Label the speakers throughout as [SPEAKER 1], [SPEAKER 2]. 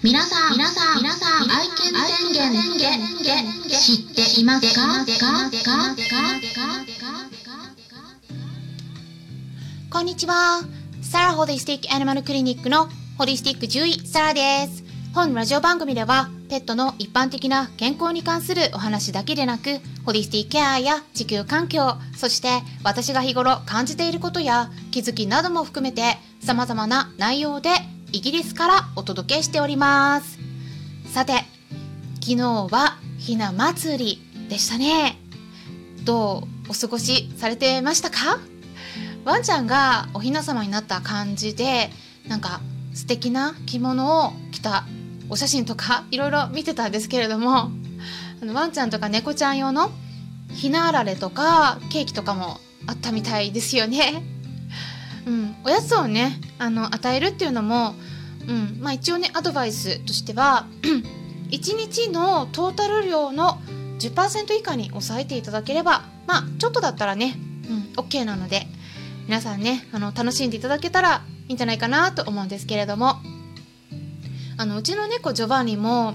[SPEAKER 1] 皆さん、皆さん、皆さん、愛犬宣言って知っていますか？
[SPEAKER 2] こんにちは。サラホリスティックアニマルクリニックのホリスティック獣医サラです。本ラジオ番組ではペットの一般的な健康に関するお話だけでなく、ホリスティックケアや地球環境、そして私が日頃感じていることや気づきなども含めて様々な内容でイギリスからお届けしております。さて、昨日はひな祭りでしたね。どうお過ごしされてましたか？ワンちゃんがお雛様になった感じでなんか素敵な着物を着たお写真とかいろいろ見てたんですけれどもあのワンちゃんとか猫ちゃん用のひなあられとかケーキとかもあったみたいですよね。うん、おやつをねあの与えるっていうのも、うん。まあ、一応ねアドバイスとしては 1日のトータル量の10%以下に抑えていただければまあちょっとだったらね、うん、OK なので皆さんねあの楽しんでいただけたらいいんじゃないかなと思うんですけれども。あのうちの猫ジョバンニも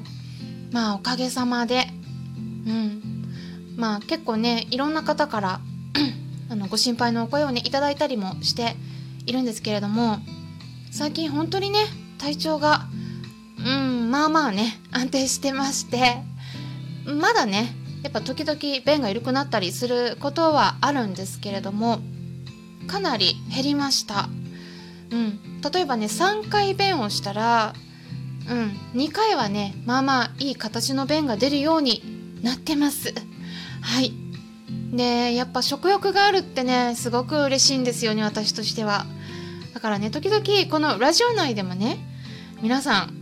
[SPEAKER 2] まあおかげさまでうん。まあ結構ねいろんな方から あのご心配のお声をねいただいたりもしているんですけれども最近本当にね体調がうんまあまあね安定してましてまだねやっぱ時々便が緩くなったりすることはあるんですけれどもかなり減りました、うん、例えばね3回便をしたら、うん、2回はねまあまあいい形の便が出るようになってます。はい。でやっぱ食欲があるってねすごく嬉しいんですよね私としては。だからね時々このラジオ内でもね皆さん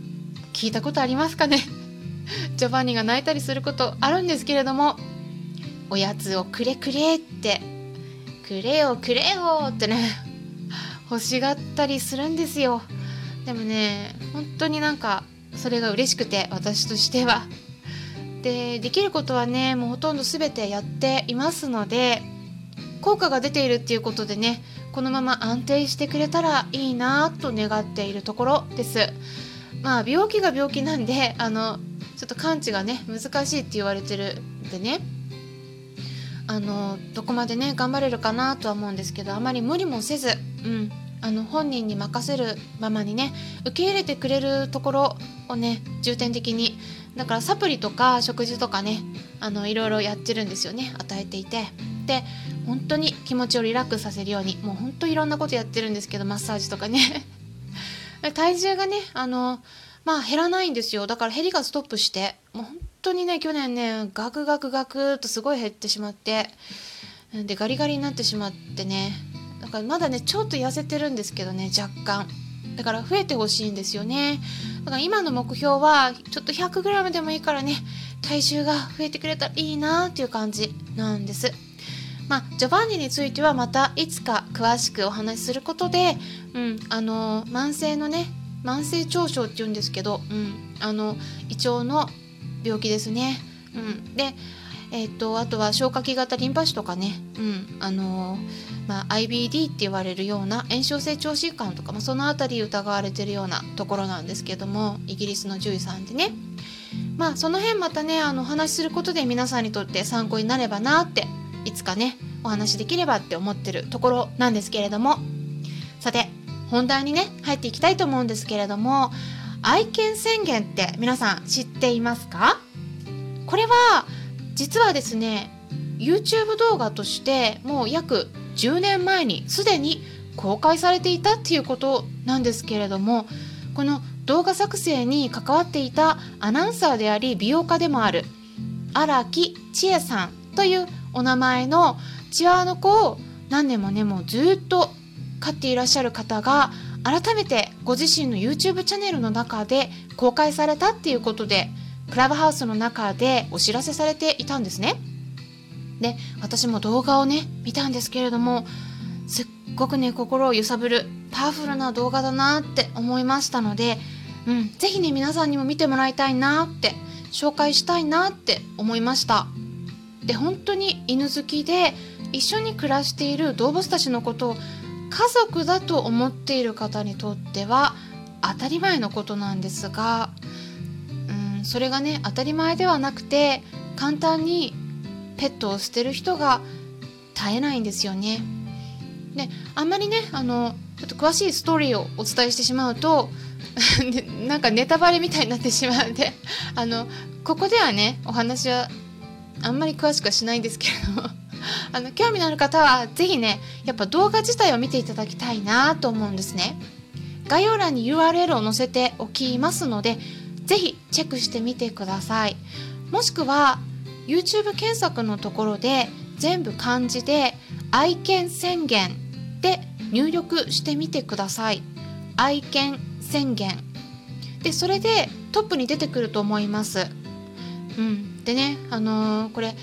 [SPEAKER 2] 聞いたことありますかね？ジョバンニが泣いたりすることあるんですけれどもおやつをくれくれってくれよくれよってね 欲しがったりするんですよ。でもね本当になんかそれが嬉しくて私としては。でできることはねもうほとんど全てやっていますので効果が出ているっていうことでねこのまま安定してくれたらいいなと願っているところです。まあ病気が病気なんであのちょっと完治がね難しいって言われてるんでね。あのどこまでね頑張れるかなとは思うんですけどあまり無理もせず、うん、あの本人に任せるままにね受け入れてくれるところをね重点的に。だからサプリとか食事とかねあのいろいろやってるんですよね与えていて。で本当に気持ちをリラックスさせるようにもう本当いろんなことやってるんですけどマッサージとかね。体重がねあのまあ減らないんですよ。だから減りがストップしてもう本当にね去年ねガクガクガクとすごい減ってしまってでガリガリになってしまってね。だからまだねちょっと痩せてるんですけどね若干。だから増えてほしいんですよね。だから今の目標はちょっと 100g でもいいからね体重が増えてくれたらいいなっていう感じなんです。まあ、ジョバンニについてはまたいつか詳しくお話しすることで、うん、あの慢性のね慢性腸症って言うんですけど、うん、あの胃腸の病気ですね。うん、で、えー、とあとは消化器型リンパ腫とかね、うんあのまあ、IBD って言われるような炎症性腸疾患とか、まあ、その辺り疑われてるようなところなんですけどもイギリスの獣医さんでねまあその辺またねあのお話しすることで皆さんにとって参考になればなっていつかねお話できればって思ってるところなんですけれども。さて本題にね入っていきたいと思うんですけれども愛犬宣言って皆さん知っていますか？これは実はですね YouTube 動画としてもう約10年前にすでに公開されていたっていうことなんですけれどもこの動画作成に関わっていたアナウンサーであり美容家でもある荒木千恵さんというお名前のチワワの子を何年もねもうずっと飼っていらっしゃる方が改めてご自身の YouTube チャンネルの中で公開されたっていうことでクラブハウスの中でお知らせされていたんですね。で私も動画をね見たんですけれどもすっごくね心を揺さぶるパワフルな動画だなって思いましたので、うん、ぜひね皆さんにも見てもらいたいなって紹介したいなって思いました。で本当に犬好きで一緒に暮らしている動物たちのことを家族だと思っている方にとっては当たり前のことなんですがうん、それがね当たり前ではなくて簡単にペットを捨てる人が絶えないんですよね。であんまりねあのちょっと詳しいストーリーをお伝えしてしまうと なんかネタバレみたいになってしまうんであのここではねお話はあんまり詳しくはしないんですけれども。あの興味のある方は是非ねやっぱ動画自体を見ていただきたいなと思うんですね。概要欄に URL を載せておきますので是非チェックしてみてください。もしくは YouTube 検索のところで全部漢字で愛犬宣言で入力してみてください。愛犬宣言。でそれでトップに出てくると思います。うん。でねあのー、これ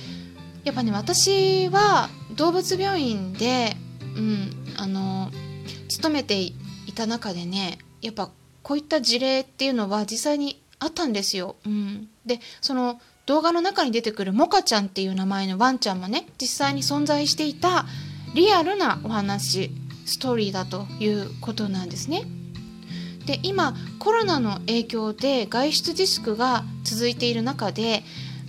[SPEAKER 2] やっぱね私は動物病院でうんあのー、勤めていた中でねやっぱこういった事例っていうのは実際にあったんですよ。うん、でその動画の中に出てくるモカちゃんっていう名前のワンちゃんもね実際に存在していたリアルなお話ストーリーだということなんですね。で今コロナの影響で外出自粛が続いている中で、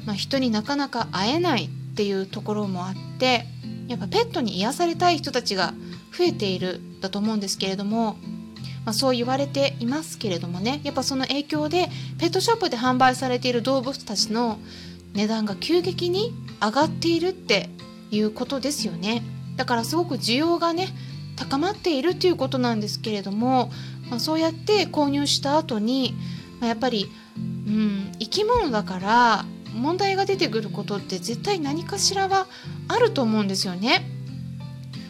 [SPEAKER 2] まあ、人になかなか会えないっていうところもあってやっぱペットに癒されたい人たちが増えているだと思うんですけれども、まあ、そう言われていますけれどもねやっぱその影響でペットショップで販売されている動物たちの値段が急激に上がっているっていうことですよね。だからすごく需要がね高まっているということなんですけれども、まあ、そうやって購入した後に、まあ、やっぱり、うん、生き物だから問題が出てくることって絶対何かしらはあると思うんですよね。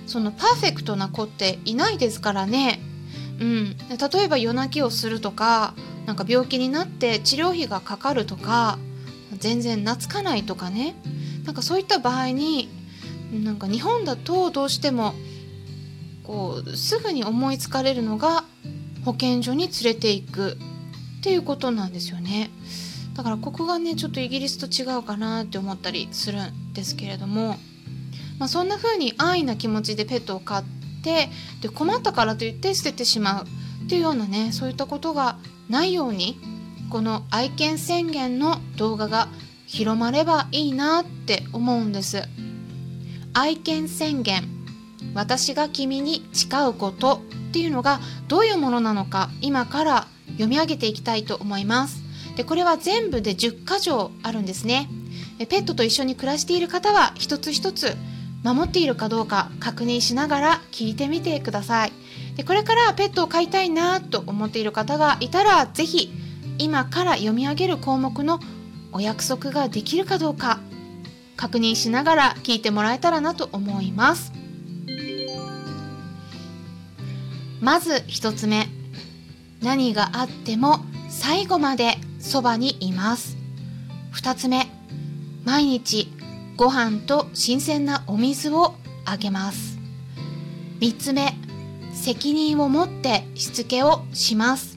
[SPEAKER 2] そのパーフェクトな子っていないですからね。うん、例えば夜泣きをするとかなんか病気になって治療費がかかるとか全然懐かないとかねなんかそういった場合になんか日本だとどうしてもこうすぐに思いつかれるのが保健所に連れていくっていうことなんですよねだからここがねちょっとイギリスと違うかなって思ったりするんですけれども、まあ、そんな風に安易な気持ちでペットを飼ってで困ったからといって捨ててしまうっていうようなねそういったことがないようにこの愛犬宣言の動画が広まればいいなって思うんです。愛犬宣言私が君に誓うことっていうのがどういうものなのか今から読み上げていきたいと思いますでこれは全部で10箇条あるんですね。ペットと一緒に暮らしている方は一つ一つ守っているかどうか確認しながら聞いてみてください。でこれからペットを飼いたいなと思っている方がいたら是非今から読み上げる項目のお約束ができるかどうか確認しながら聞いてもらえたらなと思います。まず1つ目。何があっても最後までそばにいます。2つ目毎日ご飯と新鮮なお水をあげます。3つ目責任を持ってしつけをします。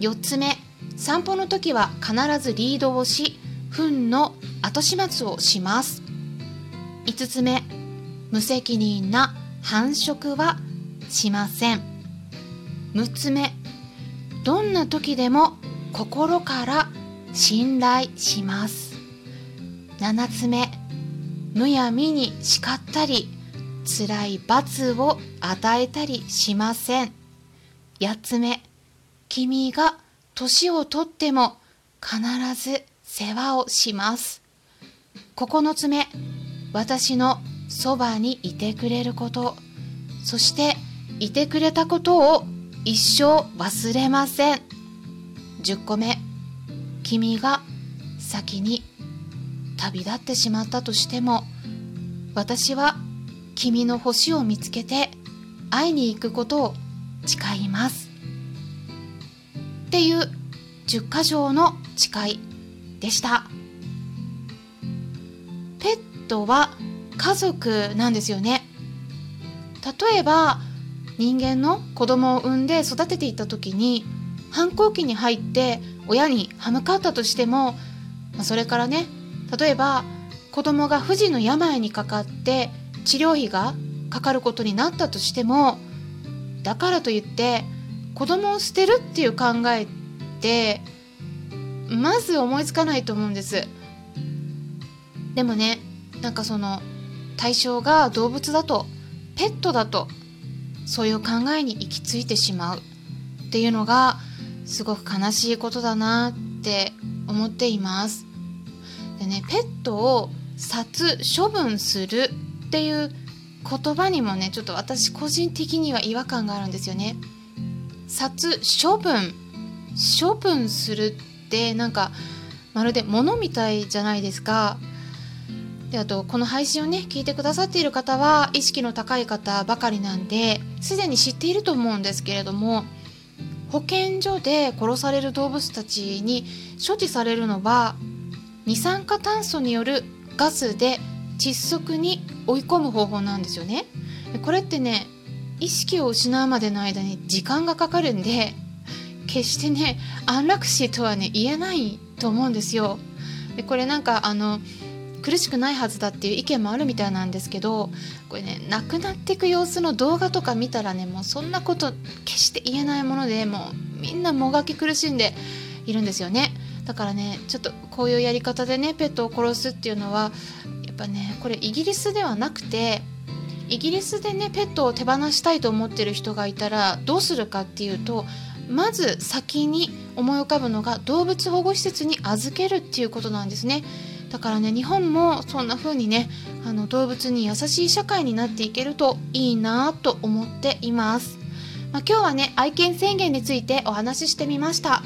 [SPEAKER 2] 4つ目散歩の時は必ずリードをし糞の後始末をします。5つ目無責任な繁殖はしません。6つ目どんな時でも心から信頼します7つ目むやみに叱ったり辛い罰を与えたりしません8つ目君が年をとっても必ず世話をします9つ目私のそばにいてくれることそしていてくれたことを一生忘れません10個目君が先に旅立ってしまったとしても私は君の星を見つけて会いに行くことを誓います。っていう10箇条の誓いでした。ペットは家族なんですよね。例えば人間の子供を産んで育てていった時に反抗期に入って親に歯向かったとしても、まあ、それからね例えば子供が不治の病にかかって治療費がかかることになったとしてもだからといって子供を捨てるっていう考えってまず思いつかないと思うんです。でもねなんかその対象が動物だとペットだとそういう考えに行き着いてしまうっていうのがすごく悲しいことだなって思っています。でねペットを殺処分するっていう言葉にもねちょっと私個人的には違和感があるんですよね。殺処分。処分するってなんかまるで物みたいじゃないですか。であとこの配信をね聞いてくださっている方は意識の高い方ばかりなんですでに知っていると思うんですけれども保健所で殺される動物たちに処置されるのは二酸化炭素によるガスで窒息に追い込む方法なんですよね。これってね意識を失うまでの間に時間がかかるんで決してね安楽死とはね言えないと思うんですよ。でこれなんかあの苦しくないはずだっていう意見もあるみたいなんですけどこれね亡くなっていく様子の動画とか見たらねもうそんなこと決して言えないものでもうみんなもがき苦しんでいるんですよねだからねちょっとこういうやり方でねペットを殺すっていうのはやっぱねこれイギリスではなくてイギリスでねペットを手放したいと思ってる人がいたらどうするかっていうとまず先に思い浮かぶのが動物保護施設に預けるっていうことなんですね。だからね日本もそんな風にねあの動物に優しい社会になっていけるといいなと思っています、まあ、今日はね愛犬宣言についてお話ししてみました。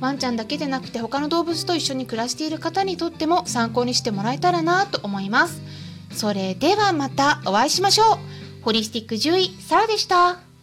[SPEAKER 2] ワンちゃんだけでなくて他の動物と一緒に暮らしている方にとっても参考にしてもらえたらなと思います。それではまたお会いしましょう。ホリスティック獣医サラでした。